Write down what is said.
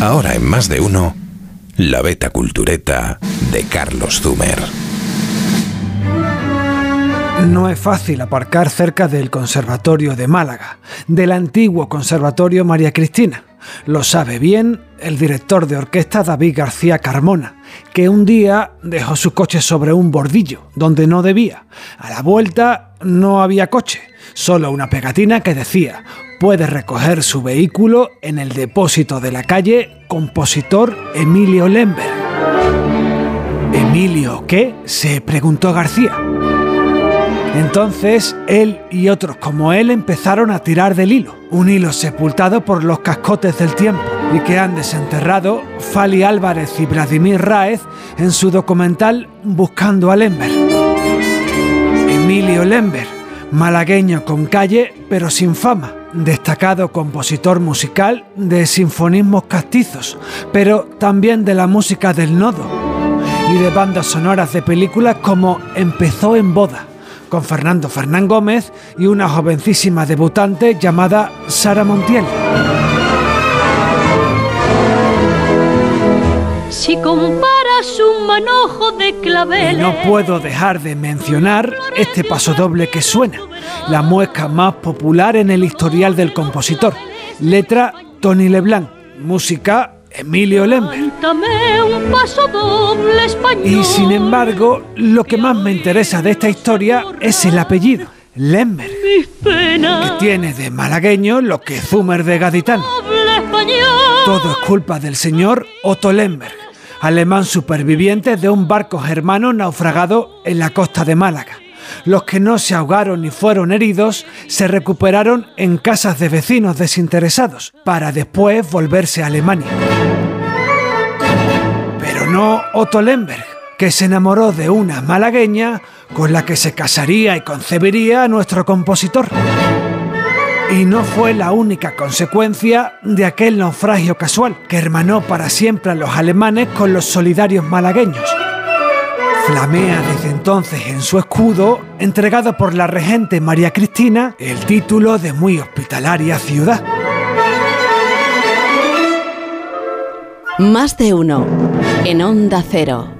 Ahora en más de uno, la beta cultureta de Carlos Zumer. No es fácil aparcar cerca del Conservatorio de Málaga, del antiguo Conservatorio María Cristina. Lo sabe bien el director de orquesta David García Carmona, que un día dejó su coche sobre un bordillo, donde no debía. A la vuelta no había coche, solo una pegatina que decía, puede recoger su vehículo en el depósito de la calle Compositor Emilio Lemberg. ¿Emilio qué? se preguntó García. Entonces él y otros como él empezaron a tirar del hilo, un hilo sepultado por los cascotes del tiempo y que han desenterrado Fali Álvarez y Vladimir Raez en su documental Buscando a Lemberg. Emilio Lemberg, malagueño con calle pero sin fama, destacado compositor musical de sinfonismos castizos, pero también de la música del nodo y de bandas sonoras de películas como Empezó en boda con Fernando Fernán Gómez y una jovencísima debutante llamada Sara Montiel. Si comparas un manojo de claveles. No puedo dejar de mencionar este pasodoble que suena, la muesca más popular en el historial del compositor. Letra Tony Leblanc, música Emilio Lember. un paso doble español. Y sin embargo, lo que más me interesa de esta historia es el apellido, Lember, que tiene de malagueño lo que Zumer de gaditano. Todo es culpa del señor Otto Lemberg, alemán superviviente de un barco germano naufragado en la costa de Málaga. Los que no se ahogaron ni fueron heridos se recuperaron en casas de vecinos desinteresados, para después volverse a Alemania. Pero no Otto Lemberg, que se enamoró de una malagueña con la que se casaría y concebiría a nuestro compositor. Y no fue la única consecuencia de aquel naufragio casual que hermanó para siempre a los alemanes con los solidarios malagueños. Flamea desde entonces en su escudo, entregado por la regente María Cristina, el título de muy hospitalaria ciudad. Más de uno en Onda Cero.